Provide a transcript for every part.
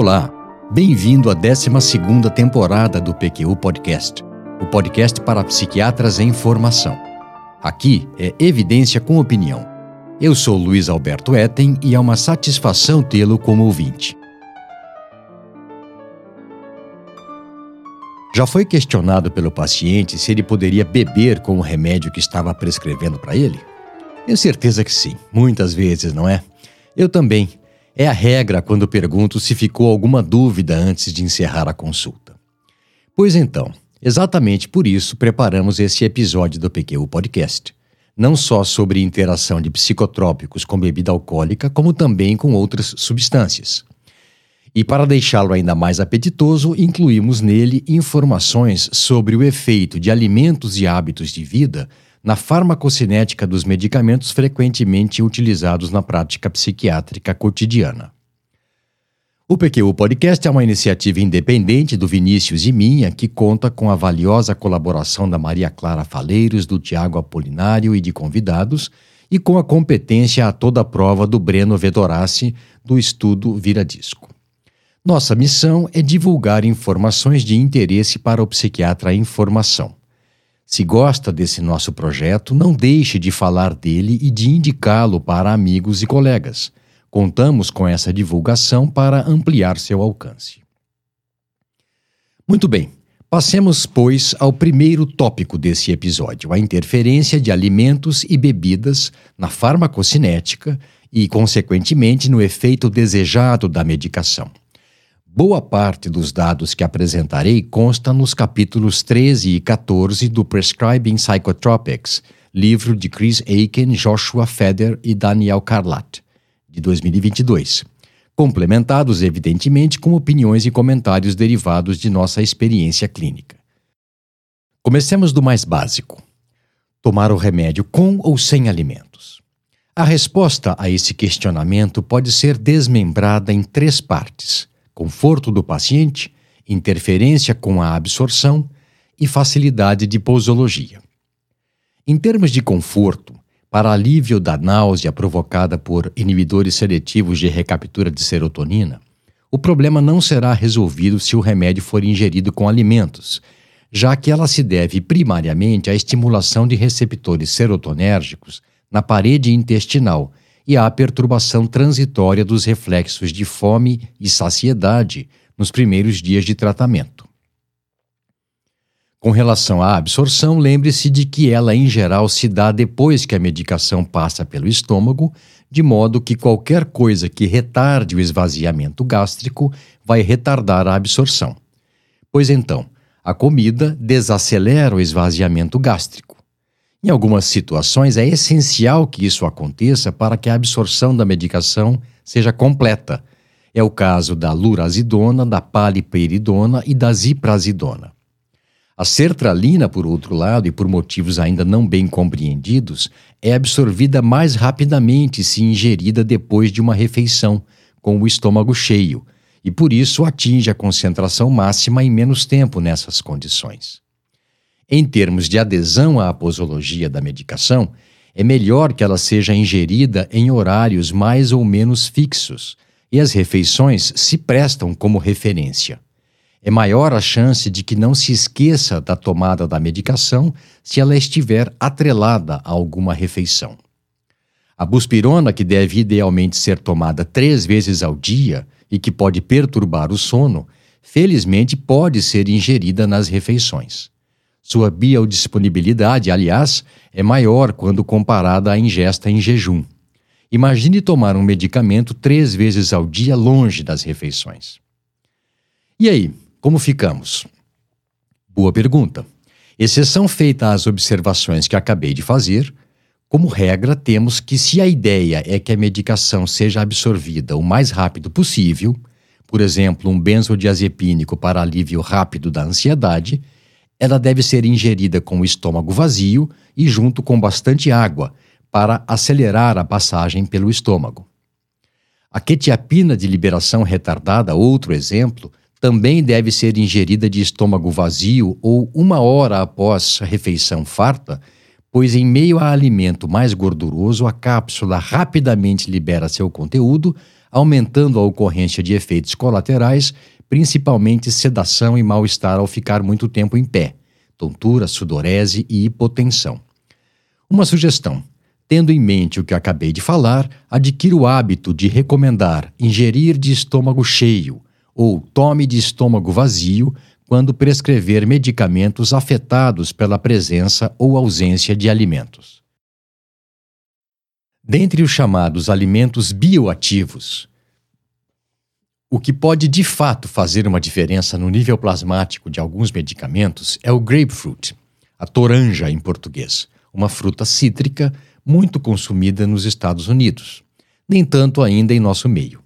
Olá, bem-vindo à 12 temporada do PQU Podcast, o podcast para psiquiatras em formação. Aqui é evidência com opinião. Eu sou Luiz Alberto Etten e é uma satisfação tê-lo como ouvinte. Já foi questionado pelo paciente se ele poderia beber com o remédio que estava prescrevendo para ele? Tenho certeza que sim, muitas vezes, não é? Eu também. É a regra quando pergunto se ficou alguma dúvida antes de encerrar a consulta. Pois então, exatamente por isso preparamos esse episódio do PQ Podcast. Não só sobre interação de psicotrópicos com bebida alcoólica, como também com outras substâncias. E para deixá-lo ainda mais apetitoso, incluímos nele informações sobre o efeito de alimentos e hábitos de vida na farmacocinética dos medicamentos frequentemente utilizados na prática psiquiátrica cotidiana. O PQ Podcast é uma iniciativa independente do Vinícius e minha que conta com a valiosa colaboração da Maria Clara Faleiros, do Tiago Apolinário e de convidados, e com a competência a toda prova do Breno Vedorassi, do estudo Vira Disco. Nossa missão é divulgar informações de interesse para o psiquiatra em formação. Se gosta desse nosso projeto, não deixe de falar dele e de indicá-lo para amigos e colegas. Contamos com essa divulgação para ampliar seu alcance. Muito bem, passemos, pois, ao primeiro tópico desse episódio: a interferência de alimentos e bebidas na farmacocinética e, consequentemente, no efeito desejado da medicação. Boa parte dos dados que apresentarei consta nos capítulos 13 e 14 do Prescribing Psychotropics, livro de Chris Aiken, Joshua Feder e Daniel Carlat, de 2022, complementados, evidentemente, com opiniões e comentários derivados de nossa experiência clínica. Comecemos do mais básico: tomar o remédio com ou sem alimentos. A resposta a esse questionamento pode ser desmembrada em três partes conforto do paciente, interferência com a absorção e facilidade de posologia. Em termos de conforto, para alívio da náusea provocada por inibidores seletivos de recaptura de serotonina, o problema não será resolvido se o remédio for ingerido com alimentos, já que ela se deve primariamente à estimulação de receptores serotonérgicos na parede intestinal e à perturbação transitória dos reflexos de fome e saciedade nos primeiros dias de tratamento. Com relação à absorção, lembre-se de que ela, em geral, se dá depois que a medicação passa pelo estômago, de modo que qualquer coisa que retarde o esvaziamento gástrico vai retardar a absorção. Pois então, a comida desacelera o esvaziamento gástrico. Em algumas situações, é essencial que isso aconteça para que a absorção da medicação seja completa. É o caso da lurazidona, da paliperidona e da ziprazidona. A sertralina, por outro lado, e por motivos ainda não bem compreendidos, é absorvida mais rapidamente se ingerida depois de uma refeição, com o estômago cheio, e por isso atinge a concentração máxima em menos tempo nessas condições. Em termos de adesão à posologia da medicação, é melhor que ela seja ingerida em horários mais ou menos fixos, e as refeições se prestam como referência. É maior a chance de que não se esqueça da tomada da medicação se ela estiver atrelada a alguma refeição. A buspirona, que deve idealmente ser tomada três vezes ao dia e que pode perturbar o sono, felizmente pode ser ingerida nas refeições. Sua biodisponibilidade, aliás, é maior quando comparada à ingesta em jejum. Imagine tomar um medicamento três vezes ao dia longe das refeições. E aí, como ficamos? Boa pergunta. Exceção feita às observações que acabei de fazer, como regra, temos que, se a ideia é que a medicação seja absorvida o mais rápido possível, por exemplo, um benzodiazepínico para alívio rápido da ansiedade, ela deve ser ingerida com o estômago vazio e junto com bastante água, para acelerar a passagem pelo estômago. A quetiapina de liberação retardada, outro exemplo, também deve ser ingerida de estômago vazio ou uma hora após a refeição farta, pois em meio a alimento mais gorduroso, a cápsula rapidamente libera seu conteúdo, aumentando a ocorrência de efeitos colaterais, principalmente sedação e mal-estar ao ficar muito tempo em pé, tontura, sudorese e hipotensão. Uma sugestão: tendo em mente o que acabei de falar, adquira o hábito de recomendar ingerir de estômago cheio ou tome de estômago vazio quando prescrever medicamentos afetados pela presença ou ausência de alimentos. Dentre os chamados alimentos bioativos, o que pode de fato fazer uma diferença no nível plasmático de alguns medicamentos é o grapefruit, a toranja em português, uma fruta cítrica muito consumida nos Estados Unidos, nem tanto ainda em nosso meio.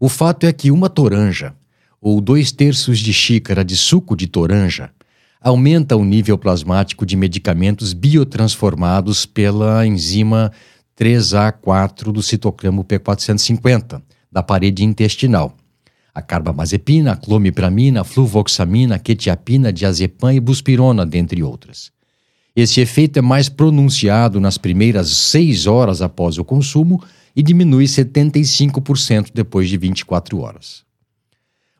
O fato é que uma toranja, ou dois terços de xícara de suco de toranja, aumenta o nível plasmático de medicamentos biotransformados pela enzima 3A4 do citocromo P450, da parede intestinal. A carbamazepina, a clomipramina, a fluvoxamina, a quetiapina, diazepam e buspirona, dentre outras. Esse efeito é mais pronunciado nas primeiras seis horas após o consumo e diminui 75% depois de 24 horas.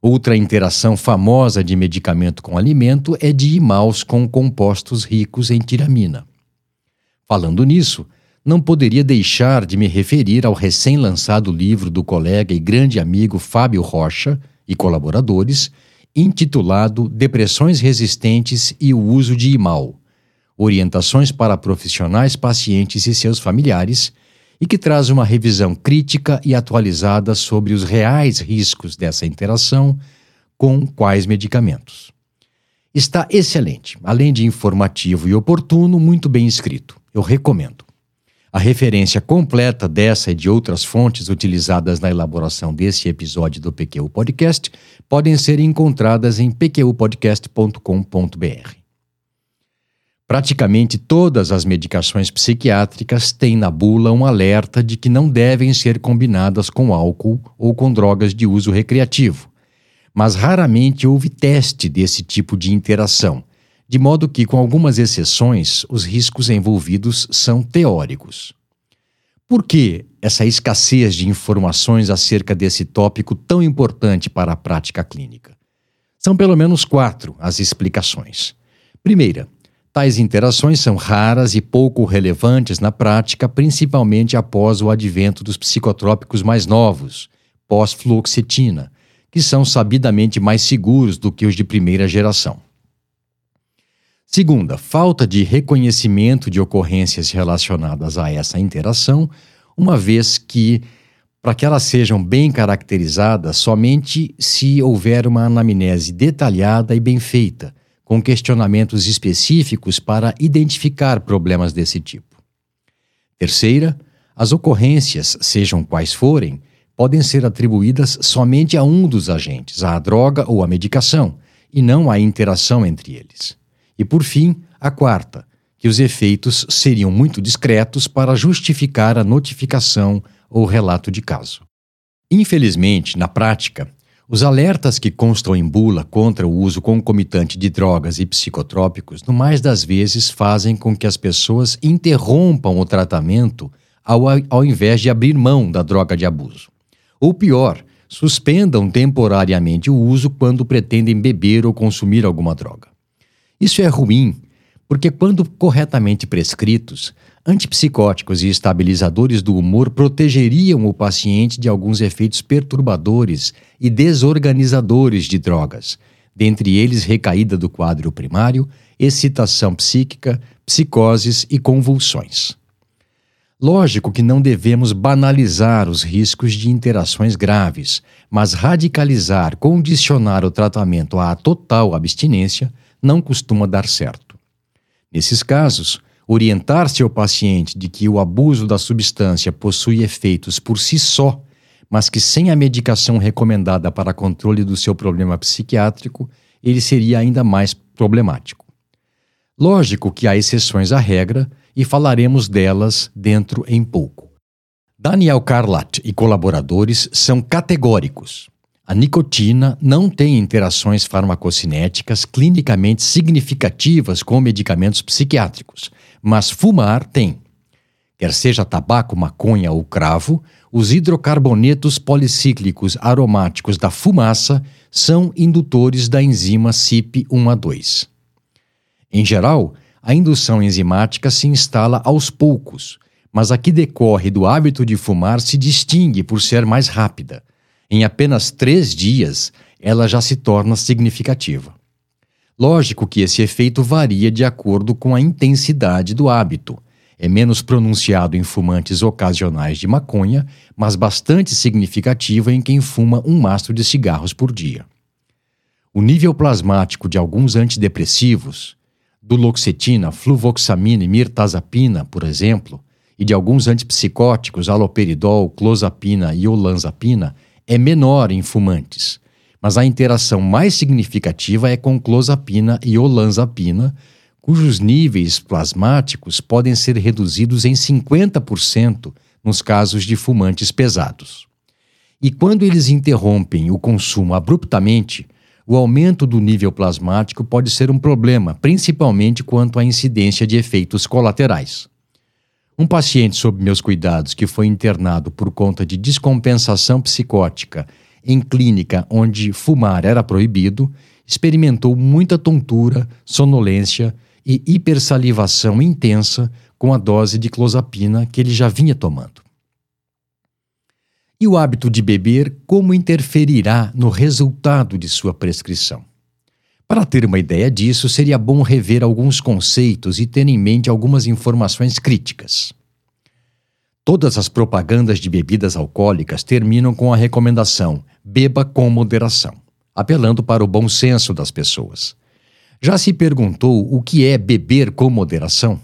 Outra interação famosa de medicamento com alimento é de imaus com compostos ricos em tiramina. Falando nisso, não poderia deixar de me referir ao recém-lançado livro do colega e grande amigo Fábio Rocha e colaboradores, intitulado Depressões Resistentes e o Uso de Imal Orientações para profissionais, pacientes e seus familiares, e que traz uma revisão crítica e atualizada sobre os reais riscos dessa interação com quais medicamentos. Está excelente, além de informativo e oportuno, muito bem escrito. Eu recomendo. A referência completa dessa e de outras fontes utilizadas na elaboração desse episódio do PQ Podcast podem ser encontradas em pqpodcast.com.br. Praticamente todas as medicações psiquiátricas têm na bula um alerta de que não devem ser combinadas com álcool ou com drogas de uso recreativo, mas raramente houve teste desse tipo de interação de modo que, com algumas exceções, os riscos envolvidos são teóricos. Por que essa escassez de informações acerca desse tópico tão importante para a prática clínica? São pelo menos quatro as explicações. Primeira, tais interações são raras e pouco relevantes na prática, principalmente após o advento dos psicotrópicos mais novos, pós-fluoxetina, que são sabidamente mais seguros do que os de primeira geração. Segunda, falta de reconhecimento de ocorrências relacionadas a essa interação, uma vez que, para que elas sejam bem caracterizadas, somente se houver uma anamnese detalhada e bem feita, com questionamentos específicos para identificar problemas desse tipo. Terceira, as ocorrências, sejam quais forem, podem ser atribuídas somente a um dos agentes, à droga ou à medicação, e não à interação entre eles. E por fim, a quarta, que os efeitos seriam muito discretos para justificar a notificação ou relato de caso. Infelizmente, na prática, os alertas que constam em bula contra o uso concomitante de drogas e psicotrópicos, no mais das vezes, fazem com que as pessoas interrompam o tratamento ao, ao invés de abrir mão da droga de abuso. Ou pior, suspendam temporariamente o uso quando pretendem beber ou consumir alguma droga. Isso é ruim, porque quando corretamente prescritos, antipsicóticos e estabilizadores do humor protegeriam o paciente de alguns efeitos perturbadores e desorganizadores de drogas, dentre eles recaída do quadro primário, excitação psíquica, psicoses e convulsões. Lógico que não devemos banalizar os riscos de interações graves, mas radicalizar, condicionar o tratamento à total abstinência não costuma dar certo. Nesses casos, orientar-se ao paciente de que o abuso da substância possui efeitos por si só, mas que sem a medicação recomendada para controle do seu problema psiquiátrico, ele seria ainda mais problemático. Lógico que há exceções à regra e falaremos delas dentro em pouco. Daniel Carlat e colaboradores são categóricos. A nicotina não tem interações farmacocinéticas clinicamente significativas com medicamentos psiquiátricos, mas fumar tem. quer seja tabaco, maconha ou cravo, os hidrocarbonetos policíclicos aromáticos da fumaça são indutores da enzima CYP1A2. Em geral, a indução enzimática se instala aos poucos, mas a que decorre do hábito de fumar se distingue por ser mais rápida. Em apenas três dias, ela já se torna significativa. Lógico que esse efeito varia de acordo com a intensidade do hábito. É menos pronunciado em fumantes ocasionais de maconha, mas bastante significativo em quem fuma um mastro de cigarros por dia. O nível plasmático de alguns antidepressivos, duloxetina, fluvoxamina e mirtazapina, por exemplo, e de alguns antipsicóticos, aloperidol, clozapina e olanzapina, é menor em fumantes, mas a interação mais significativa é com clozapina e olanzapina, cujos níveis plasmáticos podem ser reduzidos em 50% nos casos de fumantes pesados. E quando eles interrompem o consumo abruptamente, o aumento do nível plasmático pode ser um problema, principalmente quanto à incidência de efeitos colaterais. Um paciente sob meus cuidados que foi internado por conta de descompensação psicótica em clínica onde fumar era proibido, experimentou muita tontura, sonolência e hipersalivação intensa com a dose de clozapina que ele já vinha tomando. E o hábito de beber, como interferirá no resultado de sua prescrição? Para ter uma ideia disso, seria bom rever alguns conceitos e ter em mente algumas informações críticas. Todas as propagandas de bebidas alcoólicas terminam com a recomendação: beba com moderação, apelando para o bom senso das pessoas. Já se perguntou o que é beber com moderação?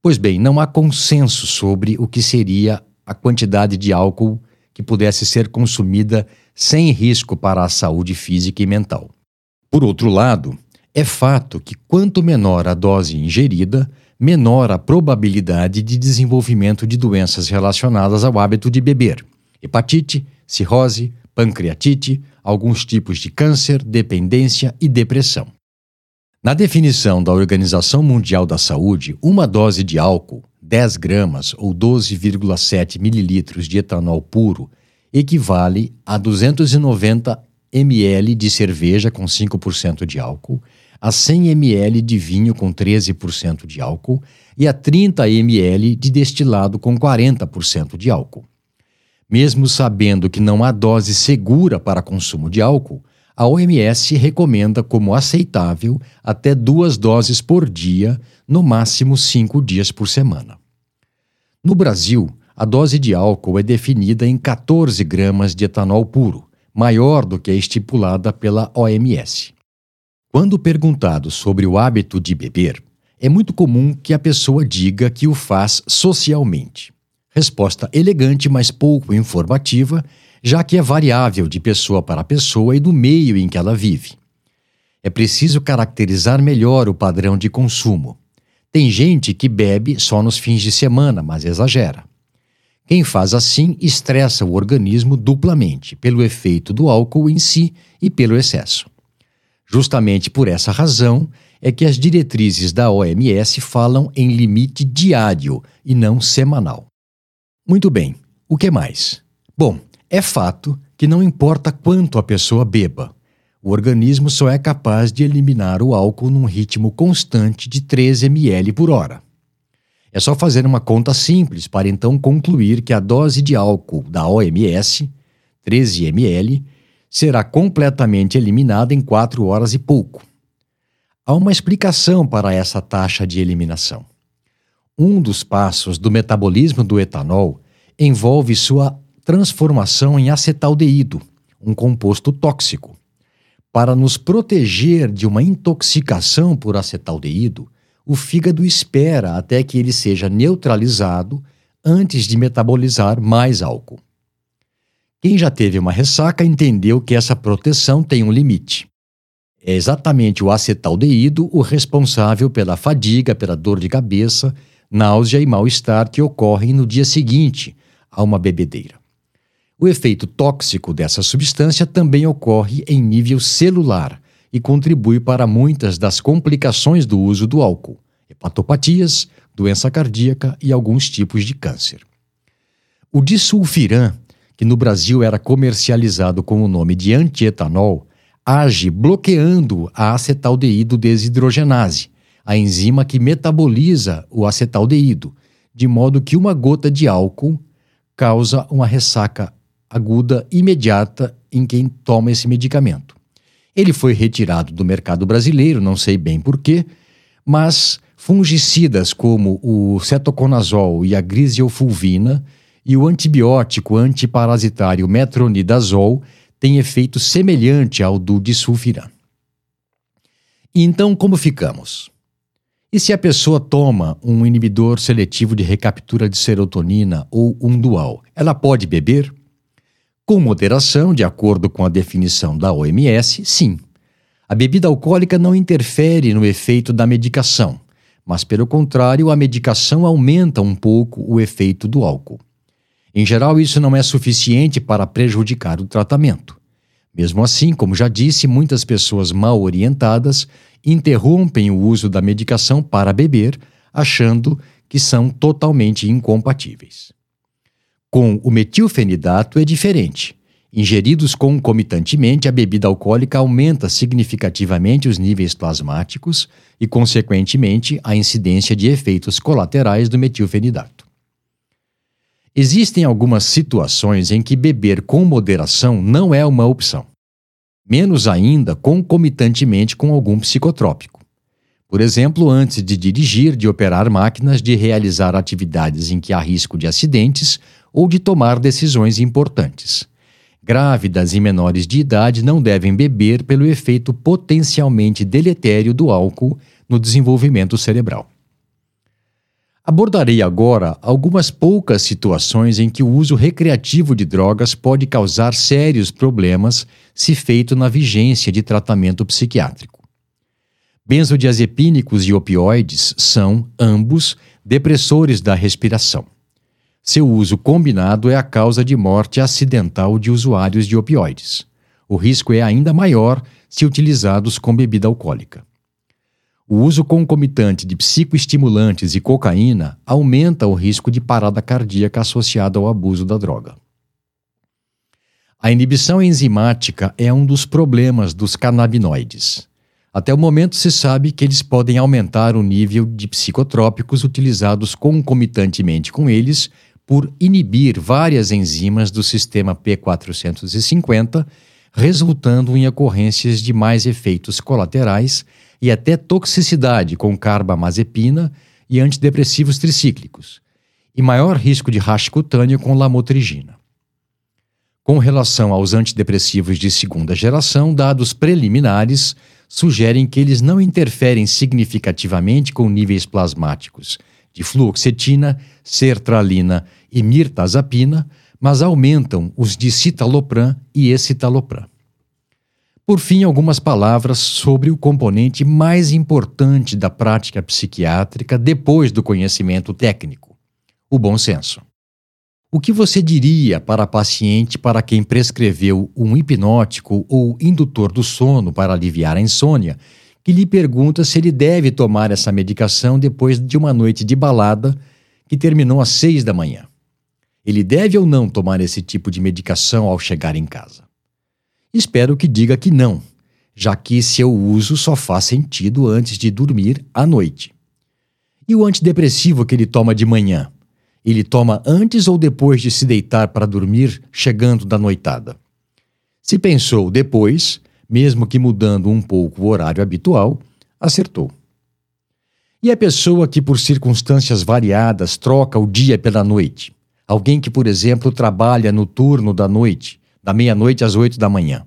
Pois bem, não há consenso sobre o que seria a quantidade de álcool que pudesse ser consumida sem risco para a saúde física e mental. Por outro lado, é fato que quanto menor a dose ingerida, menor a probabilidade de desenvolvimento de doenças relacionadas ao hábito de beber: hepatite, cirrose, pancreatite, alguns tipos de câncer, dependência e depressão. Na definição da Organização Mundial da Saúde, uma dose de álcool, 10 gramas ou 12,7 mililitros de etanol puro, equivale a 290 ml de cerveja com 5% de álcool, a 100 ml de vinho com 13% de álcool e a 30 ml de destilado com 40% de álcool. Mesmo sabendo que não há dose segura para consumo de álcool, a OMS recomenda como aceitável até duas doses por dia, no máximo cinco dias por semana. No Brasil, a dose de álcool é definida em 14 gramas de etanol puro, maior do que a estipulada pela OMS. Quando perguntado sobre o hábito de beber, é muito comum que a pessoa diga que o faz socialmente. Resposta elegante, mas pouco informativa, já que é variável de pessoa para pessoa e do meio em que ela vive. É preciso caracterizar melhor o padrão de consumo. Tem gente que bebe só nos fins de semana, mas exagera. Quem faz assim estressa o organismo duplamente, pelo efeito do álcool em si e pelo excesso. Justamente por essa razão é que as diretrizes da OMS falam em limite diário e não semanal. Muito bem, o que mais? Bom, é fato que não importa quanto a pessoa beba, o organismo só é capaz de eliminar o álcool num ritmo constante de 3 ml por hora. É só fazer uma conta simples para então concluir que a dose de álcool da OMS, 13 ml, será completamente eliminada em 4 horas e pouco. Há uma explicação para essa taxa de eliminação. Um dos passos do metabolismo do etanol envolve sua transformação em acetaldeído, um composto tóxico. Para nos proteger de uma intoxicação por acetaldeído, o fígado espera até que ele seja neutralizado antes de metabolizar mais álcool. Quem já teve uma ressaca entendeu que essa proteção tem um limite. É exatamente o acetaldeído o responsável pela fadiga, pela dor de cabeça, náusea e mal-estar que ocorrem no dia seguinte a uma bebedeira. O efeito tóxico dessa substância também ocorre em nível celular e contribui para muitas das complicações do uso do álcool, hepatopatias, doença cardíaca e alguns tipos de câncer. O disulfiram, que no Brasil era comercializado com o nome de antietanol, age bloqueando a acetaldeído desidrogenase, a enzima que metaboliza o acetaldeído, de modo que uma gota de álcool causa uma ressaca aguda imediata em quem toma esse medicamento. Ele foi retirado do mercado brasileiro, não sei bem porquê, mas fungicidas como o cetoconazol e a grisiofulvina e o antibiótico antiparasitário metronidazol têm efeito semelhante ao do disulfiram. Então, como ficamos? E se a pessoa toma um inibidor seletivo de recaptura de serotonina ou um dual, ela pode beber? Com moderação, de acordo com a definição da OMS, sim. A bebida alcoólica não interfere no efeito da medicação, mas, pelo contrário, a medicação aumenta um pouco o efeito do álcool. Em geral, isso não é suficiente para prejudicar o tratamento. Mesmo assim, como já disse, muitas pessoas mal orientadas interrompem o uso da medicação para beber, achando que são totalmente incompatíveis. Com o metilfenidato é diferente. Ingeridos concomitantemente, a bebida alcoólica aumenta significativamente os níveis plasmáticos e, consequentemente, a incidência de efeitos colaterais do metilfenidato. Existem algumas situações em que beber com moderação não é uma opção, menos ainda concomitantemente com algum psicotrópico. Por exemplo, antes de dirigir, de operar máquinas, de realizar atividades em que há risco de acidentes ou de tomar decisões importantes. Grávidas e menores de idade não devem beber pelo efeito potencialmente deletério do álcool no desenvolvimento cerebral. Abordarei agora algumas poucas situações em que o uso recreativo de drogas pode causar sérios problemas se feito na vigência de tratamento psiquiátrico. Benzodiazepínicos e opioides são, ambos, depressores da respiração. Seu uso combinado é a causa de morte acidental de usuários de opioides. O risco é ainda maior se utilizados com bebida alcoólica. O uso concomitante de psicoestimulantes e cocaína aumenta o risco de parada cardíaca associada ao abuso da droga. A inibição enzimática é um dos problemas dos canabinoides. Até o momento se sabe que eles podem aumentar o nível de psicotrópicos utilizados concomitantemente com eles por inibir várias enzimas do sistema P450, resultando em ocorrências de mais efeitos colaterais e até toxicidade com carbamazepina e antidepressivos tricíclicos, e maior risco de rash cutâneo com lamotrigina. Com relação aos antidepressivos de segunda geração, dados preliminares sugerem que eles não interferem significativamente com níveis plasmáticos de fluoxetina, sertralina e mirtazapina, mas aumentam os de citalopram e escitalopram. Por fim, algumas palavras sobre o componente mais importante da prática psiquiátrica depois do conhecimento técnico: o bom senso. O que você diria para a paciente para quem prescreveu um hipnótico ou indutor do sono para aliviar a insônia, que lhe pergunta se ele deve tomar essa medicação depois de uma noite de balada que terminou às seis da manhã? Ele deve ou não tomar esse tipo de medicação ao chegar em casa? Espero que diga que não, já que seu uso só faz sentido antes de dormir à noite. E o antidepressivo que ele toma de manhã? Ele toma antes ou depois de se deitar para dormir, chegando da noitada? Se pensou depois, mesmo que mudando um pouco o horário habitual, acertou. E a pessoa que, por circunstâncias variadas, troca o dia pela noite? Alguém que, por exemplo, trabalha no turno da noite, da meia-noite às oito da manhã.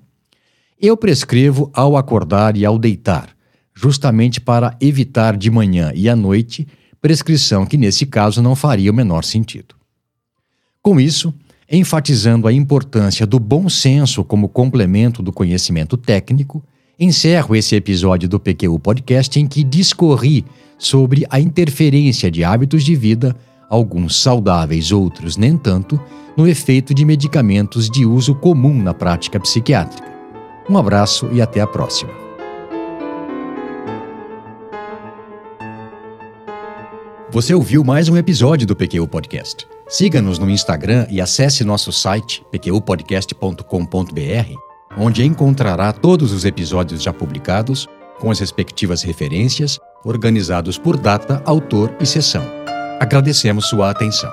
Eu prescrevo ao acordar e ao deitar, justamente para evitar de manhã e à noite, prescrição que nesse caso não faria o menor sentido. Com isso, enfatizando a importância do bom senso como complemento do conhecimento técnico, encerro esse episódio do PQU Podcast em que discorri sobre a interferência de hábitos de vida alguns saudáveis, outros nem tanto, no efeito de medicamentos de uso comum na prática psiquiátrica. Um abraço e até a próxima. Você ouviu mais um episódio do PQU Podcast. Siga-nos no Instagram e acesse nosso site pqpodcast.com.br, onde encontrará todos os episódios já publicados, com as respectivas referências, organizados por data, autor e sessão. Agradecemos sua atenção.